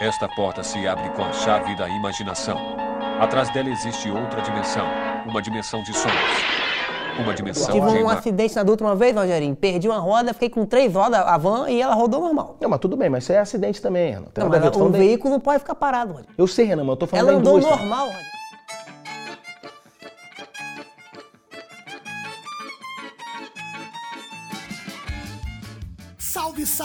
Esta porta se abre com a chave da imaginação. Atrás dela existe outra dimensão, uma dimensão de sonhos. Uma dimensão Tive um acidente na uma vez, Rogerinho. Perdi uma roda, fiquei com três rodas, a van, e ela rodou normal. Não, mas tudo bem, mas isso é acidente também, Renan. Tem Não, mas o veículo não pode ficar parado, Rogerinho. Eu sei, Renan, mas eu tô falando Ela andou indústria. normal, Rogerinho.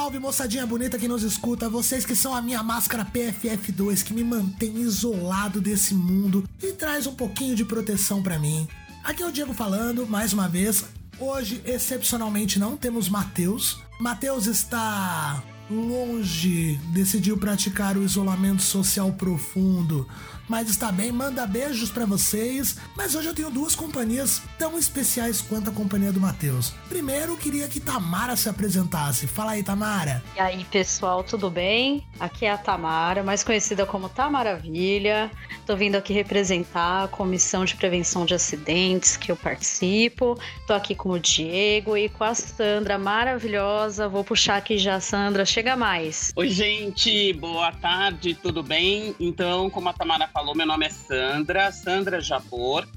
Salve, moçadinha bonita que nos escuta. Vocês que são a minha máscara PFF2 que me mantém isolado desse mundo e traz um pouquinho de proteção pra mim. Aqui é o Diego falando, mais uma vez. Hoje, excepcionalmente, não temos Matheus. Matheus está longe, decidiu praticar o isolamento social profundo, mas está bem, manda beijos pra vocês. Mas hoje eu tenho duas companhias tão especiais quanto a companhia do Matheus. Primeiro, queria que Tamara se apresentasse. Fala aí, Tamara. E aí, pessoal, tudo bem? Aqui é a Tamara, mais conhecida como Tamaravilha. Tô vindo aqui representar a Comissão de Prevenção de Acidentes que eu participo. Tô aqui com o Diego e com a Sandra, maravilhosa. Vou puxar aqui já, Sandra. Chega mais. Oi, gente, boa tarde, tudo bem? Então, como a Tamara falou, meu nome é Sandra, Sandra Jabor,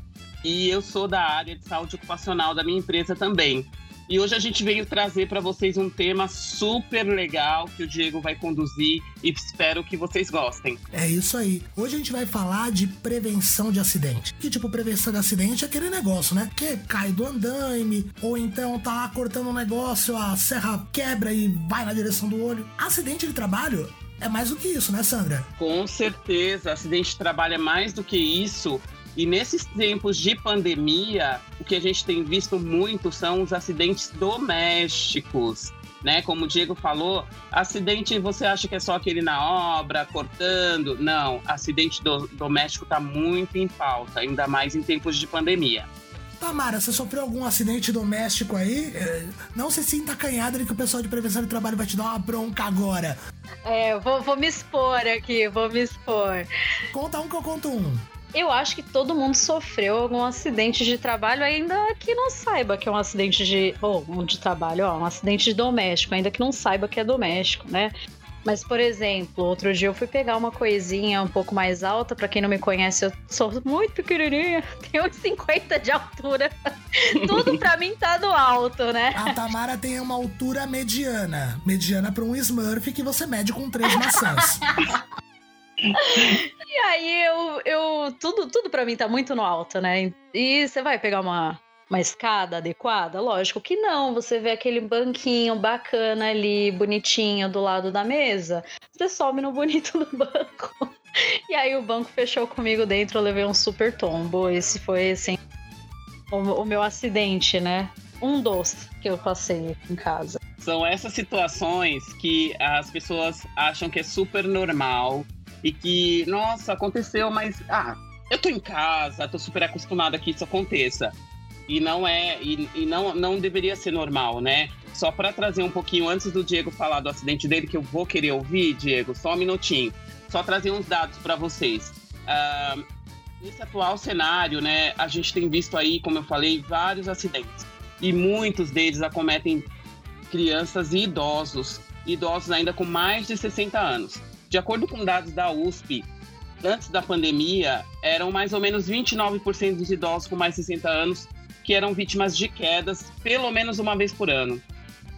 e eu sou da área de saúde ocupacional da minha empresa também. E hoje a gente veio trazer para vocês um tema super legal que o Diego vai conduzir e espero que vocês gostem. É isso aí. Hoje a gente vai falar de prevenção de acidente. Que tipo, prevenção de acidente é aquele negócio, né? Que cai do andaime, ou então tá lá cortando um negócio, a serra quebra e vai na direção do olho. Acidente de trabalho é mais do que isso, né, Sandra? Com certeza, acidente de trabalho é mais do que isso. E nesses tempos de pandemia, o que a gente tem visto muito são os acidentes domésticos. Né? Como o Diego falou, acidente você acha que é só aquele na obra, cortando. Não, acidente do- doméstico está muito em pauta, ainda mais em tempos de pandemia. Tamara, você sofreu algum acidente doméstico aí? É, Não se sinta acanhada de que o pessoal de prevenção de trabalho vai te dar uma bronca agora. É, eu vou, vou me expor aqui, vou me expor. Conta um que eu conto um. Eu acho que todo mundo sofreu algum acidente de trabalho, ainda que não saiba que é um acidente de. Ou um de trabalho, ó, um acidente de doméstico, ainda que não saiba que é doméstico, né? Mas, por exemplo, outro dia eu fui pegar uma coisinha um pouco mais alta. Pra quem não me conhece, eu sou muito pequenininha, tenho uns 50 de altura. Tudo pra mim tá do alto, né? A Tamara tem uma altura mediana. Mediana pra um Smurf que você mede com três maçãs. E aí eu, eu tudo, tudo para mim tá muito no alto, né? E você vai pegar uma, uma escada adequada? Lógico que não. Você vê aquele banquinho bacana ali, bonitinho do lado da mesa. Você sobe no bonito do banco. E aí o banco fechou comigo dentro, eu levei um super tombo. Esse foi assim o, o meu acidente, né? Um dos que eu passei em casa. São essas situações que as pessoas acham que é super normal e que, nossa, aconteceu, mas ah, eu tô em casa, tô super acostumada que isso aconteça. E não é, e, e não, não deveria ser normal, né? Só para trazer um pouquinho antes do Diego falar do acidente dele, que eu vou querer ouvir, Diego, só um minutinho. Só trazer uns dados para vocês. Ah, nesse atual cenário, né, a gente tem visto aí, como eu falei, vários acidentes. E muitos deles acometem crianças e idosos, idosos ainda com mais de 60 anos. De acordo com dados da USP, antes da pandemia, eram mais ou menos 29% dos idosos com mais de 60 anos que eram vítimas de quedas pelo menos uma vez por ano.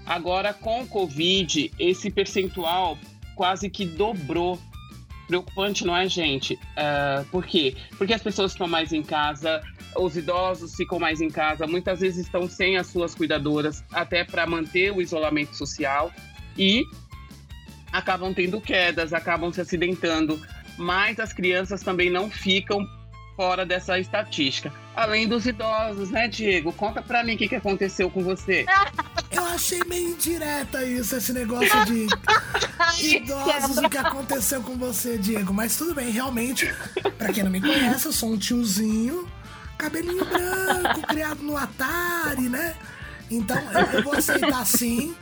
Agora, com o Covid, esse percentual quase que dobrou. Preocupante, não é, gente? Ah, por quê? Porque as pessoas estão mais em casa, os idosos ficam mais em casa, muitas vezes estão sem as suas cuidadoras, até para manter o isolamento social e acabam tendo quedas, acabam se acidentando. Mas as crianças também não ficam fora dessa estatística. Além dos idosos, né, Diego? Conta pra mim o que, que aconteceu com você. Eu achei meio indireta isso, esse negócio de idosos, o que aconteceu com você, Diego. Mas tudo bem, realmente, pra quem não me conhece, eu sou um tiozinho, cabelinho branco, criado no Atari, né? Então, eu, eu vou aceitar sim.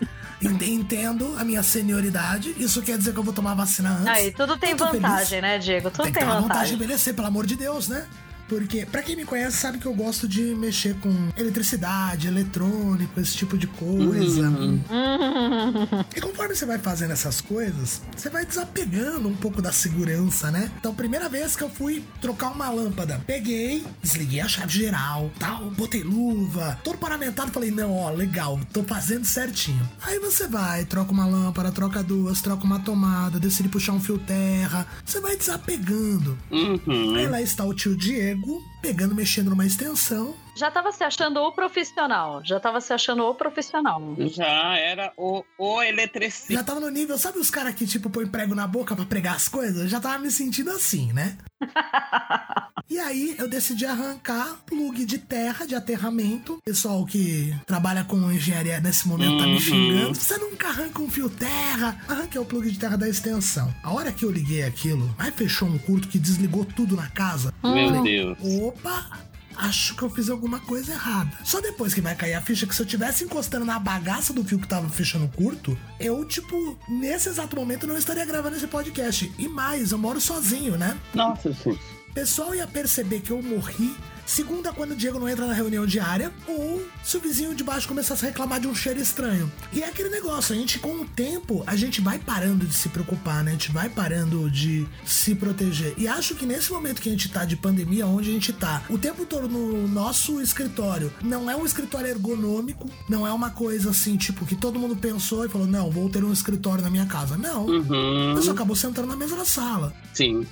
Ent- Entendo a minha senioridade. Isso quer dizer que eu vou tomar vacina antes. Aí, tudo tem vantagem, feliz. né, Diego? Tudo Tem tem, de vantagem. envelhecer, pelo amor de Deus, né? Porque, pra quem me conhece, sabe que eu gosto de mexer com eletricidade, eletrônico, esse tipo de coisa. Uhum. E conforme você vai fazendo essas coisas, você vai desapegando um pouco da segurança, né? Então, primeira vez que eu fui trocar uma lâmpada, peguei, desliguei a chave geral, tal, botei luva, todo paramentado, falei, não, ó, legal, tô fazendo certinho. Aí você vai, troca uma lâmpada, troca duas, troca uma tomada, decide puxar um fio terra, você vai desapegando. Uhum. Aí lá está o tio Diego, pegando, mexendo numa extensão. Já tava se achando o profissional. Já tava se achando o profissional. Já era o, o eletricista. Já tava no nível, sabe os caras que, tipo, põem prego na boca pra pregar as coisas? Eu já tava me sentindo assim, né? E aí eu decidi arrancar plug de terra, de aterramento. O pessoal que trabalha com engenharia nesse momento tá me Uhum. xingando. Você nunca arranca um fio terra. Arranquei o plug de terra da extensão. A hora que eu liguei aquilo, aí fechou um curto que desligou tudo na casa. Meu Deus. Opa! Acho que eu fiz alguma coisa errada. Só depois que vai cair a ficha que se eu tivesse encostando na bagaça do fio que tava fechando curto, eu, tipo, nesse exato momento não estaria gravando esse podcast. E mais, eu moro sozinho, né? Nossa, gente. O pessoal ia perceber que eu morri segunda quando o Diego não entra na reunião diária ou se o vizinho de baixo começasse a reclamar de um cheiro estranho. E é aquele negócio, a gente com o tempo, a gente vai parando de se preocupar, né? A gente vai parando de se proteger. E acho que nesse momento que a gente tá de pandemia, onde a gente tá o tempo todo no nosso escritório, não é um escritório ergonômico, não é uma coisa assim, tipo, que todo mundo pensou e falou, não, vou ter um escritório na minha casa. Não. Uhum. A pessoa acabou sentando na mesa da sala Sim.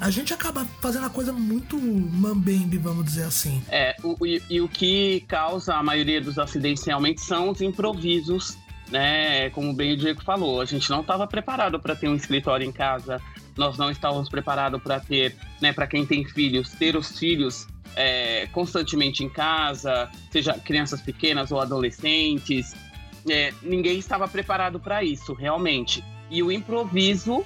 A gente acaba fazendo a coisa muito mambembe, vamos dizer assim. É, o, e, e o que causa a maioria dos acidentes realmente são os improvisos, né? Como bem o Diego falou, a gente não estava preparado para ter um escritório em casa, nós não estávamos preparados para ter, né, para quem tem filhos, ter os filhos é, constantemente em casa, seja crianças pequenas ou adolescentes. É, ninguém estava preparado para isso, realmente. E o improviso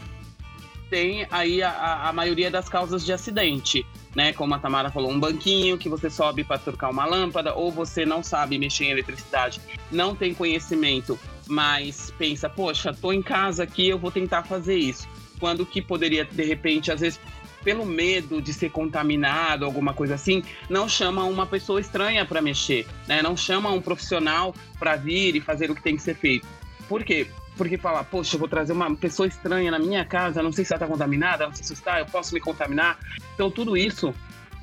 tem aí a, a- maioria das causas de acidente, né? Como a Tamara falou, um banquinho que você sobe para trocar uma lâmpada, ou você não sabe mexer em eletricidade, não tem conhecimento, mas pensa, poxa, tô em casa aqui, eu vou tentar fazer isso. Quando que poderia, de repente, às vezes, pelo medo de ser contaminado, alguma coisa assim, não chama uma pessoa estranha para mexer, né? Não chama um profissional para vir e fazer o que tem que ser feito. Por quê? Porque fala, poxa, eu vou trazer uma pessoa estranha na minha casa, não sei se ela está contaminada, não sei se está, eu posso me contaminar. Então, tudo isso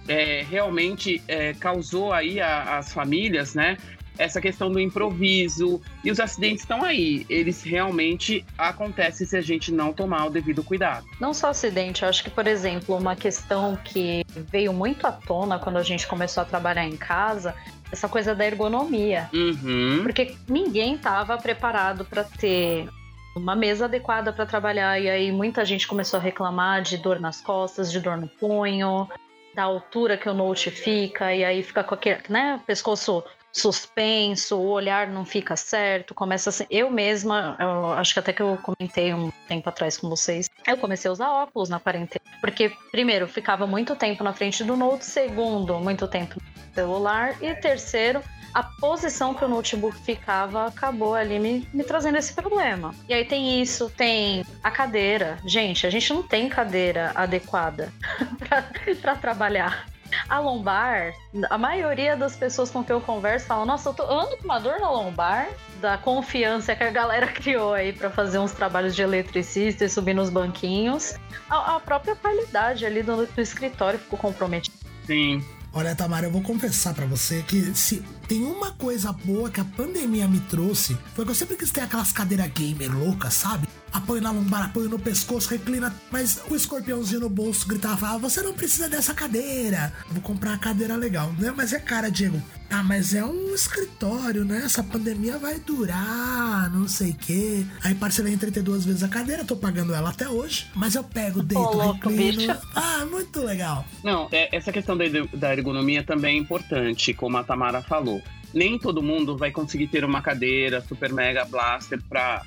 é, realmente é, causou aí as famílias, né? Essa questão do improviso. E os acidentes estão aí. Eles realmente acontecem se a gente não tomar o devido cuidado. Não só acidente, eu acho que, por exemplo, uma questão que veio muito à tona quando a gente começou a trabalhar em casa, essa coisa da ergonomia. Uhum. Porque ninguém estava preparado para ter uma mesa adequada para trabalhar. E aí muita gente começou a reclamar de dor nas costas, de dor no punho, da altura que o note fica, e aí fica com aquele, né, pescoço suspenso, o olhar não fica certo, começa assim. Eu mesma, eu acho que até que eu comentei um tempo atrás com vocês, eu comecei a usar óculos na quarentena. Porque, primeiro, ficava muito tempo na frente do Note, segundo, muito tempo no celular, e terceiro, a posição que o notebook ficava acabou ali me, me trazendo esse problema. E aí tem isso, tem a cadeira. Gente, a gente não tem cadeira adequada para trabalhar. A lombar, a maioria das pessoas com quem eu converso falam: Nossa, eu, tô, ando com uma dor na lombar, da confiança que a galera criou aí para fazer uns trabalhos de eletricista e subir nos banquinhos. A, a própria qualidade ali do, do escritório ficou comprometida. Sim. Olha, Tamara, eu vou confessar pra você que se tem uma coisa boa que a pandemia me trouxe, foi que eu sempre quis ter aquelas cadeiras gamer loucas, sabe? Apoio na lombar, apoio no pescoço, reclina. Mas o escorpiãozinho no bolso gritava: ah, você não precisa dessa cadeira. Vou comprar uma cadeira legal. Né? Mas é cara, Diego. Ah, mas é um escritório, né? Essa pandemia vai durar, não sei o quê. Aí parcelei em 32 vezes a cadeira, tô pagando ela até hoje. Mas eu pego, deito, Ô, louco, reclino. bicho. Ah, muito legal. Não, é- essa questão da, ergonomia também é importante, como a Tamara falou. Nem todo mundo vai conseguir ter uma cadeira super mega blaster para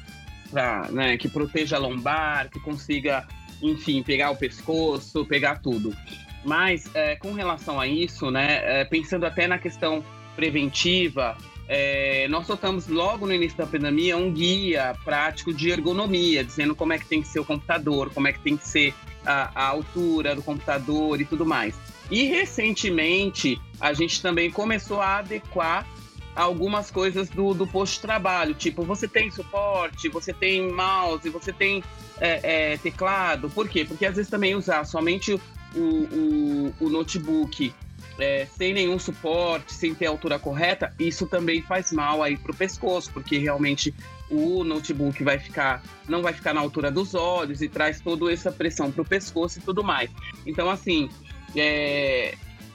né, que proteja a lombar, que consiga, enfim, pegar o pescoço, pegar tudo. Mas é, com relação a isso, né, é, pensando até na questão preventiva, é, nós soltamos logo no início da pandemia um guia prático de ergonomia, dizendo como é que tem que ser o computador, como é que tem que ser a, a altura do computador e tudo mais. E recentemente a gente também começou a adequar algumas coisas do, do posto de trabalho, tipo, você tem suporte, você tem mouse, você tem é, é, teclado. Por quê? Porque às vezes também usar somente o, o, o notebook é, sem nenhum suporte, sem ter a altura correta, isso também faz mal aí para o pescoço, porque realmente o notebook vai ficar, não vai ficar na altura dos olhos e traz toda essa pressão para o pescoço e tudo mais. Então, assim, é,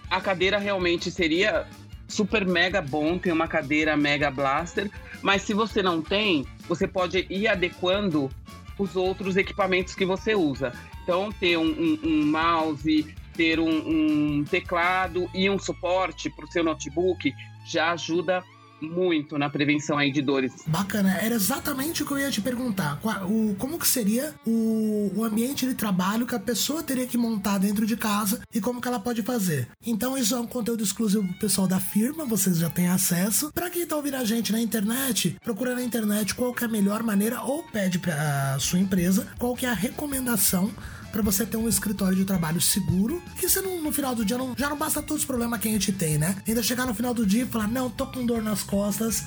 a cadeira realmente seria super mega bom, tem uma cadeira mega blaster, mas se você não tem, você pode ir adequando os outros equipamentos que você usa. Então, ter um, um, um mouse, ter um, um, teclado e um suporte para o seu notebook já ajuda muito na prevenção aí de dores. Bacana, era exatamente o que eu ia te perguntar. O, como que seria o, o ambiente de trabalho que a pessoa teria que montar dentro de casa e como que ela pode fazer. Então isso é um conteúdo exclusivo pro pessoal da firma, vocês já têm acesso. Para quem tá ouvindo a gente na internet, procura na internet qual que é a melhor maneira ou pede para sua empresa qual que é a recomendação para você ter um escritório de trabalho seguro, que você não, no final do dia não, já não basta todos os problemas que a gente tem, né? Ainda chegar no final do dia e falar, não, tô com dor nas costas.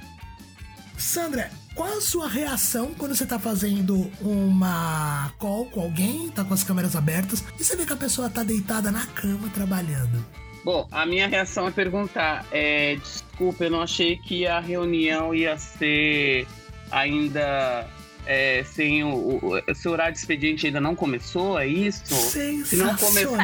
Sandra, qual a sua reação quando você tá fazendo uma call com alguém, tá com as câmeras abertas, e você vê que a pessoa tá deitada na cama trabalhando? Bom, a minha reação é perguntar, é, desculpa, eu não achei que a reunião ia ser ainda é, sem o, o, seu horário de expediente ainda não começou, é isso? Se não começou,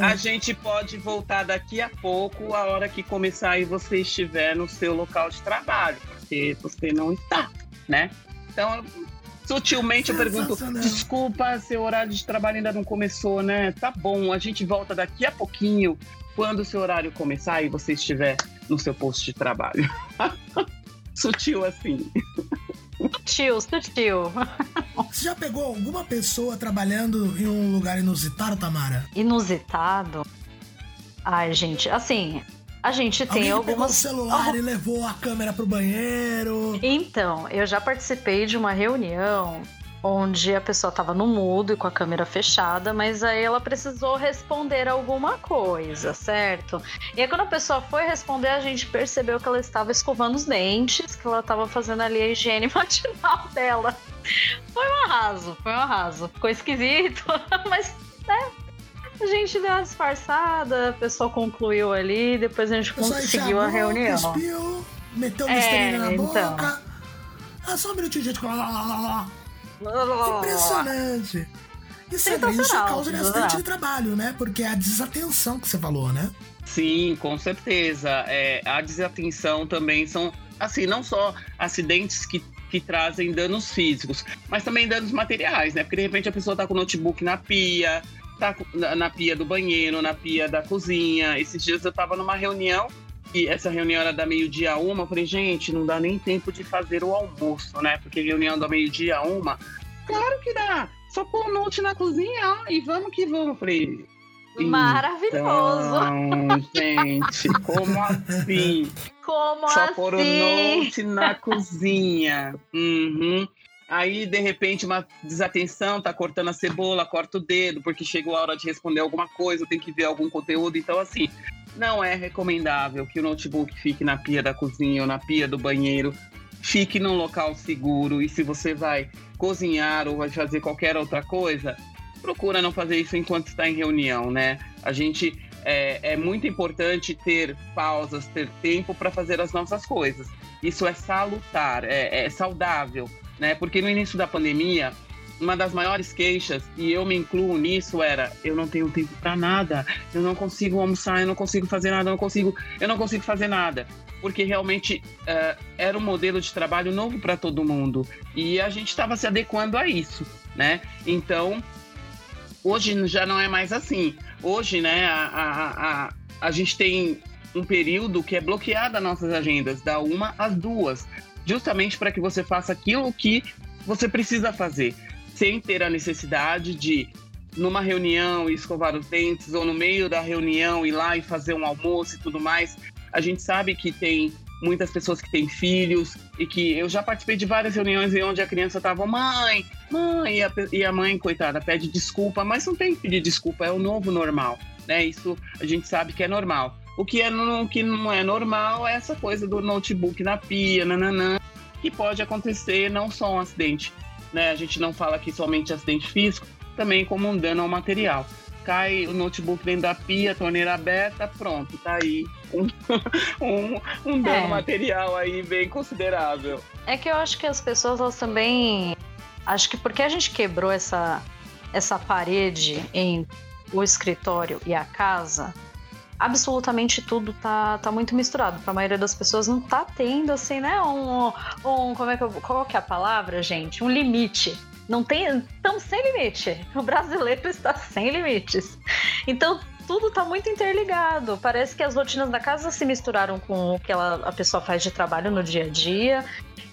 a gente pode voltar daqui a pouco, a hora que começar e você estiver no seu local de trabalho, porque você não está, né? Então, sutilmente eu pergunto: desculpa, seu horário de trabalho ainda não começou, né? Tá bom, a gente volta daqui a pouquinho, quando o seu horário começar e você estiver no seu posto de trabalho. Sutil assim. Sutil, sutil. Você já pegou alguma pessoa trabalhando em um lugar inusitado, Tamara? Inusitado? Ai, gente, assim, a gente tem Alguém algumas. Pegou o celular e levou a câmera pro banheiro. Então, eu já participei de uma reunião onde a pessoa estava no mudo e com a câmera fechada, mas aí ela precisou responder alguma coisa, certo? E aí quando a pessoa foi responder, a gente percebeu que ela estava escovando os dentes, que ela estava fazendo ali a higiene matinal dela. Foi um arraso, foi um arraso. Ficou esquisito, mas né, a gente deu uma disfarçada, a pessoa concluiu ali, depois a gente conseguiu a reunião. Cuspiu, meteu o é, na então. boca. Ah, só um minutinho, gente. Impressionante. Isso, é, isso é causa de acidente de trabalho, né? Porque é a desatenção que você falou, né? Sim, com certeza. É, a desatenção também são, assim, não só acidentes que, que trazem danos físicos, mas também danos materiais, né? Porque de repente a pessoa tá com o notebook na pia, tá na, na pia do banheiro, na pia da cozinha. Esses dias eu tava numa reunião e essa reunião era da meio-dia a uma. Eu falei, gente, não dá nem tempo de fazer o almoço, né? Porque reunião da meio-dia a uma. Claro que dá! Só pôr o note na cozinha ó, e vamos que vamos. Eu falei. Maravilhoso! Então, gente, como assim? Como Só assim? pôr o note na cozinha. Uhum. Aí, de repente, uma desatenção, tá cortando a cebola, corta o dedo, porque chegou a hora de responder alguma coisa, tem que ver algum conteúdo. Então, assim, não é recomendável que o notebook fique na pia da cozinha ou na pia do banheiro. Fique num local seguro e se você vai cozinhar ou vai fazer qualquer outra coisa, procura não fazer isso enquanto está em reunião, né? A gente é, é muito importante ter pausas, ter tempo para fazer as nossas coisas. Isso é salutar, é, é saudável, né? Porque no início da pandemia uma das maiores queixas, e eu me incluo nisso, era eu não tenho tempo para nada, eu não consigo almoçar, eu não consigo fazer nada, eu não consigo, eu não consigo fazer nada. Porque realmente uh, era um modelo de trabalho novo para todo mundo. E a gente estava se adequando a isso, né? Então, hoje já não é mais assim. Hoje, né, a, a, a, a gente tem um período que é bloqueado as nossas agendas, da uma às duas, justamente para que você faça aquilo que você precisa fazer sem ter a necessidade de numa reunião escovar os dentes ou no meio da reunião ir lá e fazer um almoço e tudo mais. A gente sabe que tem muitas pessoas que têm filhos e que eu já participei de várias reuniões em onde a criança estava mãe, mãe, e a, e a mãe, coitada, pede desculpa, mas não tem que pedir desculpa, é o novo normal. né? Isso a gente sabe que é normal. O que, é, o que não é normal é essa coisa do notebook na pia, nananã, que pode acontecer não só um acidente, né? A gente não fala aqui somente acidente físico, também como um dano ao material. Cai o notebook dentro da pia, torneira aberta, pronto, tá aí um, um, um dano É. material aí bem considerável. É que eu acho que as pessoas elas também. Acho que porque a gente quebrou essa, essa parede em o escritório e a casa, absolutamente tudo tá, tá muito misturado. Para a maioria das pessoas não tá tendo assim, né? Um, um como é que eu, qual que é a palavra, gente? Um limite. Não tem, estamos sem limite. O brasileiro está sem limites. Então tudo tá muito interligado. Parece que as rotinas da casa se misturaram com o que ela, a pessoa faz de trabalho no dia a dia.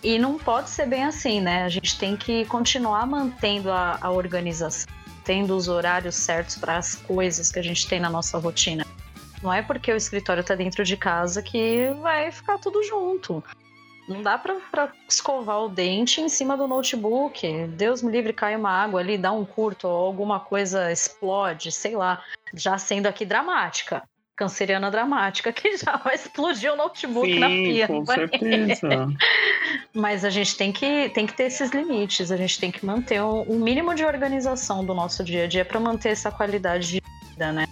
E não pode ser bem assim, né? A gente tem que continuar mantendo a, a organização, tendo os horários certos para as coisas que a gente tem na nossa rotina. Não é porque o escritório tá dentro de casa que vai ficar tudo junto. Não dá pra, pra escovar o dente em cima do notebook. Deus me livre, cai uma água ali, dá um curto ou alguma coisa explode, sei lá. Já sendo aqui dramática. Canceriana dramática, que já vai explodir o notebook na pia. com certeza. Mas a gente tem que, tem que ter esses limites, a gente tem que manter um, um mínimo de organização do nosso dia a dia para manter essa qualidade de vida, né?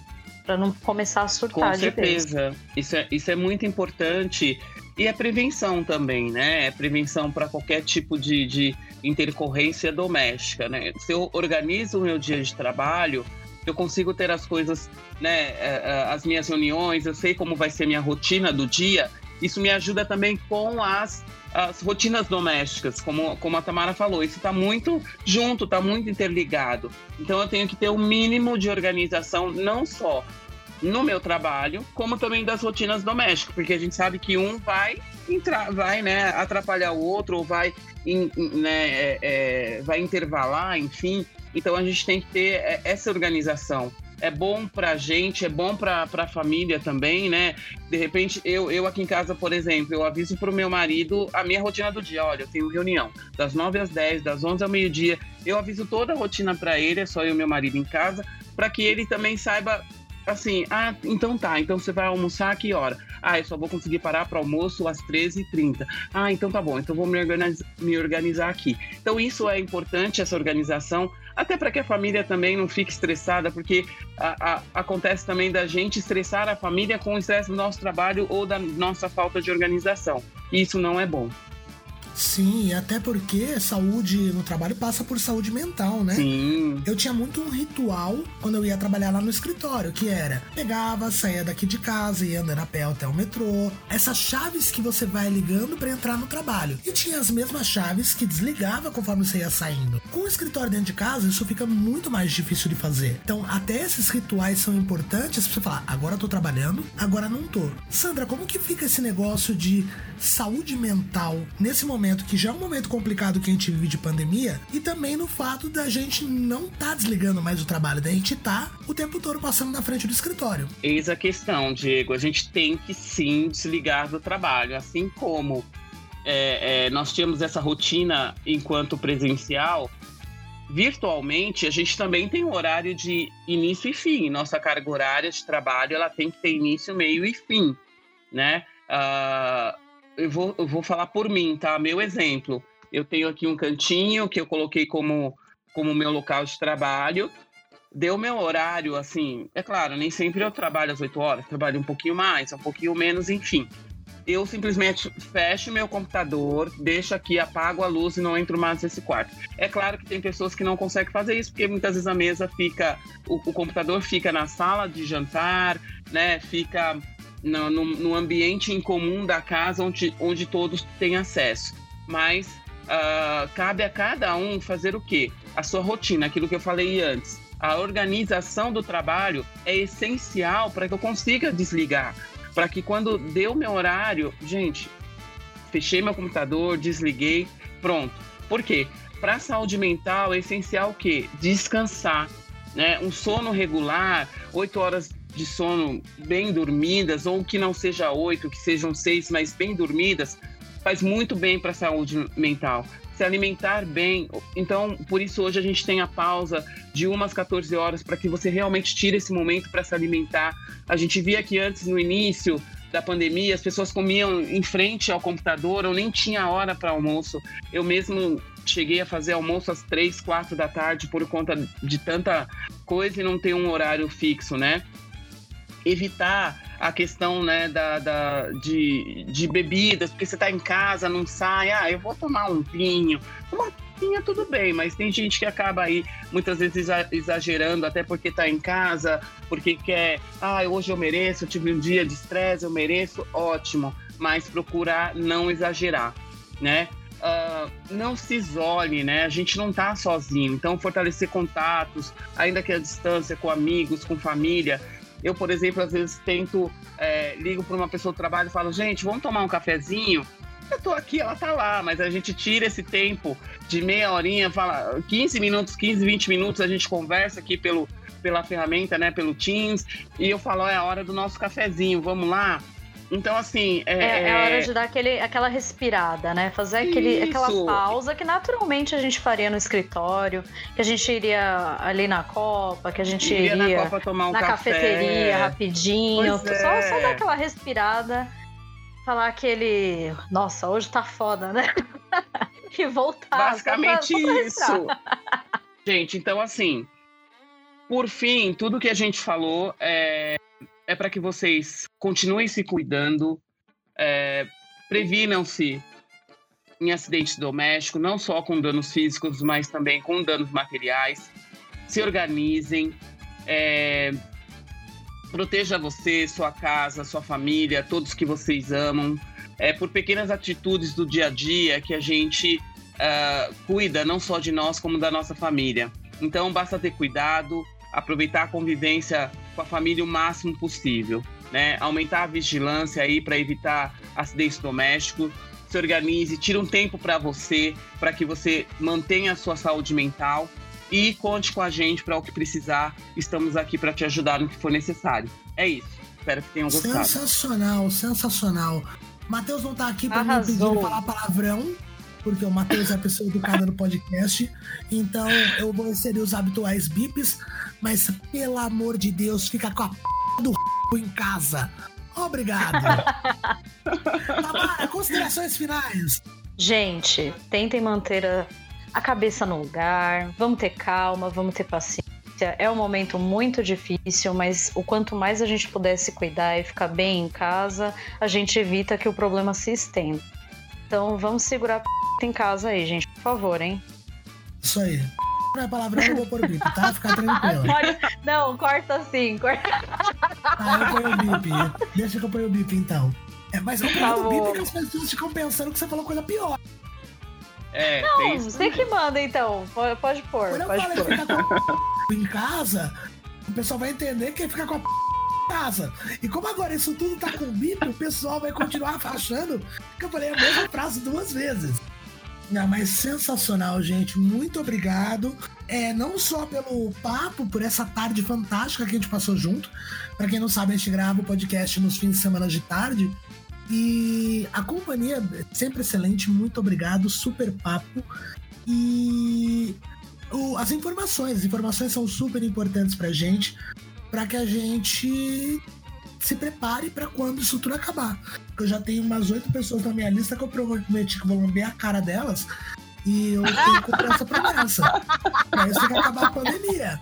Para não começar a surtar Com de certeza. Isso é, isso é muito importante. E é prevenção também, né? É prevenção para qualquer tipo de, de intercorrência doméstica, né? Se eu organizo o meu dia de trabalho, eu consigo ter as coisas, né? eh, As minhas reuniões, eu sei como vai ser minha rotina do dia. Isso me ajuda também com as, as rotinas domésticas, como, como a Tamara falou. Isso está muito junto, está muito interligado. Então eu tenho que ter o mínimo de organização, não só no meu trabalho, como também das rotinas domésticas, porque a gente sabe que um vai entrar, vai né, atrapalhar o outro, ou vai, in- in- né, é, é, vai intervalar, enfim. Então a gente tem que ter é, essa organização. É bom pra gente, é bom pra, pra família também, né? De repente, eu, eu aqui em casa, por exemplo, eu aviso pro meu marido a minha rotina do dia. Olha, eu tenho reunião das 9 às 10, das 11 ao meio-dia. Eu aviso toda a rotina pra ele, é só eu e meu marido em casa, para que ele também saiba assim, ah, então tá, então você vai almoçar a que hora? Ah, eu só vou conseguir parar para almoço às 13h30. Ah, então tá bom, então vou me, organiz- me organizar aqui. Então isso é importante, essa organização, até para que a família também não fique estressada, porque a- a- acontece também da gente estressar a família com o estresse do nosso trabalho ou da nossa falta de organização. E isso não é bom. Sim, até porque saúde no trabalho passa por saúde mental, né? Sim. Eu tinha muito um ritual quando eu ia trabalhar lá no escritório, que era pegava, saía daqui de casa, ia andando a pé até o metrô. Essas chaves que você vai ligando pra entrar no trabalho. E tinha as mesmas chaves que desligava conforme você ia saindo. Com o escritório dentro de casa, isso fica muito mais difícil de fazer. Então, até esses rituais são importantes pra você falar, agora eu tô trabalhando, agora não tô. Sandra, como que fica esse negócio de saúde mental nesse momento que já é um momento complicado que a gente vive de pandemia e também no fato da gente não tá desligando mais o trabalho, da gente tá o tempo todo passando na frente do escritório. Eis a questão, Diego. A gente tem que sim desligar do trabalho, assim como é, é, nós tínhamos essa rotina enquanto presencial. Virtualmente, a gente também tem um horário de início e fim. Nossa carga horária de trabalho ela tem que ter início, meio e fim, né? Ah, eu, vou, eu vou falar por mim, tá? Meu exemplo. Eu tenho aqui um cantinho que eu coloquei como, como meu local de trabalho deu meu horário, assim, é claro, nem sempre eu trabalho às 8 horas, trabalho um pouquinho mais, um pouquinho menos, enfim. Eu simplesmente fecho meu computador, deixo aqui, apago a luz e não entro mais nesse quarto. É claro que tem pessoas que não conseguem fazer isso, porque muitas vezes a mesa fica, o, o computador fica na sala de jantar, né, fica no, no, no ambiente em comum da casa onde, onde todos têm acesso. Mas ah, cabe a cada um fazer o quê? A sua rotina, aquilo que eu falei antes a organização do trabalho é essencial para que eu consiga desligar. Para que quando deu meu horário, gente, fechei meu computador, desliguei, pronto. Por quê? Para a saúde mental é essencial o quê? Descansar. Né? Um sono regular, oito horas de sono bem dormidas, ou que não seja oito, que sejam seis, mas bem dormidas, faz muito bem para a saúde mental. se alimentar bem. Então, por isso hoje a gente tem a pausa de umas 14 horas para que você realmente tire esse momento para se alimentar. A gente via que antes, no início da pandemia, as pessoas comiam em frente ao computador ou nem tinha hora para almoço. Eu mesmo cheguei a fazer almoço às três, quatro da tarde por conta de tanta coisa e não ter um horário fixo, né? Evitar a questão né, da, da, de, de bebidas, porque você está em casa, não sai, ah, eu vou tomar um vinho. Uma vinha tudo bem, mas tem gente que acaba aí muitas vezes exagerando, até porque está em casa, porque quer, ah, hoje eu mereço, eu tive um dia de estresse, eu mereço, ótimo, mas procurar não exagerar, né? Uh, não se isole, né? A gente não tá sozinho. Então, fortalecer contatos, ainda que a distância, com amigos, com família. Eu, por exemplo, às vezes tento, é, ligo para uma pessoa do trabalho e falo, gente, vamos tomar um cafezinho? Eu tô aqui, ela tá lá, mas a gente tira esse tempo de meia horinha, fala 15 minutos, 15, 20 minutos, a gente conversa aqui pelo, pela ferramenta, né, pelo Teams, e eu falo, é a hora do nosso cafezinho, vamos lá? Então, assim. É, é, é, hora de dar aquele, aquela respirada, né? Fazer aquele, aquela pausa que naturalmente a gente faria no escritório, que a gente iria ali na Copa, que a gente iria, iria na, Copa tomar um na café. cafeteria rapidinho. Só, é. só dar aquela respirada, falar aquele. Nossa, hoje tá foda, né? e voltar. Basicamente só pra, só pra isso. gente, então assim. Por fim, tudo que a gente falou é é para que vocês continuem se cuidando, é, previnam-se em acidentes domésticos, não só com danos físicos, mas também com danos materiais. Se organizem, é, proteja você, sua casa, sua família, todos que vocês amam. É por pequenas atitudes do dia a dia que a gente uh, cuida não só de nós, como da nossa família. Então, basta ter cuidado, aproveitar a convivência com a família o máximo possível, né? Aumentar a vigilância aí para evitar acidentes domésticos. Se organize, tira um tempo para você, para que você mantenha a sua saúde mental e conte com a gente para o que precisar. Estamos aqui para te ajudar no que for necessário. É isso. Espero que tenham gostado. Sensacional, sensacional. Matheus não tá aqui para me pedir falar palavrão, porque o Matheus é a pessoa educada no podcast. Então eu vou inserir os habituais bips mas pelo amor de Deus, fica com a p do em casa. Obrigado. Tamara, considerações finais. Gente, tentem manter a, a cabeça no lugar, vamos ter calma, vamos ter paciência. É um momento muito difícil, mas o quanto mais a gente puder se cuidar e ficar bem em casa, a gente evita que o problema se estenda. Então vamos segurar a p em casa aí, gente, por favor, hein? Isso aí não é palavrão, eu vou pôr bip, tá? Fica tranquilo. Não, corta assim. Corta... Ah, eu ponho o bip. Deixa que eu ponho o bip, então. É, mas eu ponho o bip que as pessoas ficam pensando que você falou coisa pior. É, não, você que manda, então. Pode, pode pôr. Quando pode eu pôr. com em casa, o pessoal vai entender que fica com a casa. E como agora isso tudo tá com bip, o pessoal vai continuar achando que eu falei a mesma frase duas vezes. Não, mas sensacional, gente. Muito obrigado. É, não só pelo papo, por essa tarde fantástica que a gente passou junto. Para quem não sabe, a gente grava o podcast nos fins de semana de tarde. E a companhia é sempre excelente. Muito obrigado. Super papo. E o, as informações. As informações são super importantes pra gente. Para que a gente se prepare para quando isso tudo acabar. Eu já tenho umas oito pessoas na minha lista que eu prometi que vou lamber a cara delas e eu tenho que cumprir essa promessa. Pra isso que acabar a pandemia.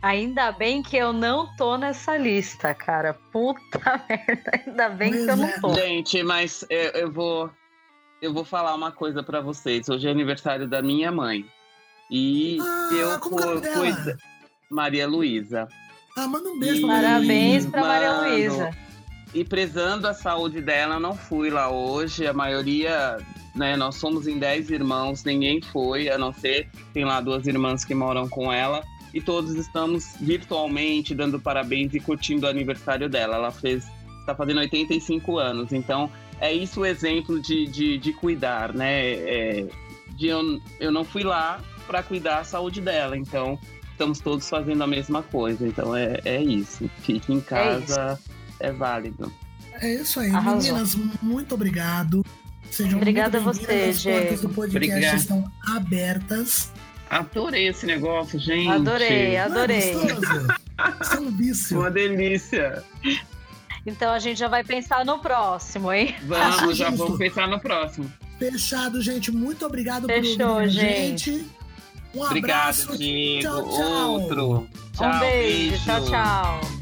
Ainda bem que eu não tô nessa lista, cara. Puta merda, ainda bem pois que eu não é. tô. Gente, mas eu, eu vou eu vou falar uma coisa para vocês. Hoje é aniversário da minha mãe. E ah, eu fui Maria Luísa. Ah, manda um beijo pra Parabéns pra Maria Luísa. E prezando a saúde dela, não fui lá hoje. A maioria, né, nós somos em 10 irmãos, ninguém foi, a não ser tem lá duas irmãs que moram com ela. E todos estamos virtualmente dando parabéns e curtindo o aniversário dela. Ela fez, está fazendo 85 anos. Então, é isso o exemplo de, de, de cuidar, né? É, de eu, eu não fui lá para cuidar da saúde dela. Então, estamos todos fazendo a mesma coisa. Então é, é isso. Fique em casa, é, é válido. É isso aí. Arrasou. Meninas, muito obrigado. Sejam Obrigada a você, bem-vindas, As portas do podcast Obrigado. estão abertas. Adorei esse negócio, gente. Adorei, adorei. É gostoso? Isso é um vício. Uma delícia. Então a gente já vai pensar no próximo, hein? Vamos, já vamos pensar no próximo. Fechado, gente. Muito obrigado Fechou, por ouvir a gente. gente. Um Obrigado, abraço. Diego. Tchau, tchau. Outro. um Tchau, beijo. Tchau, tchau.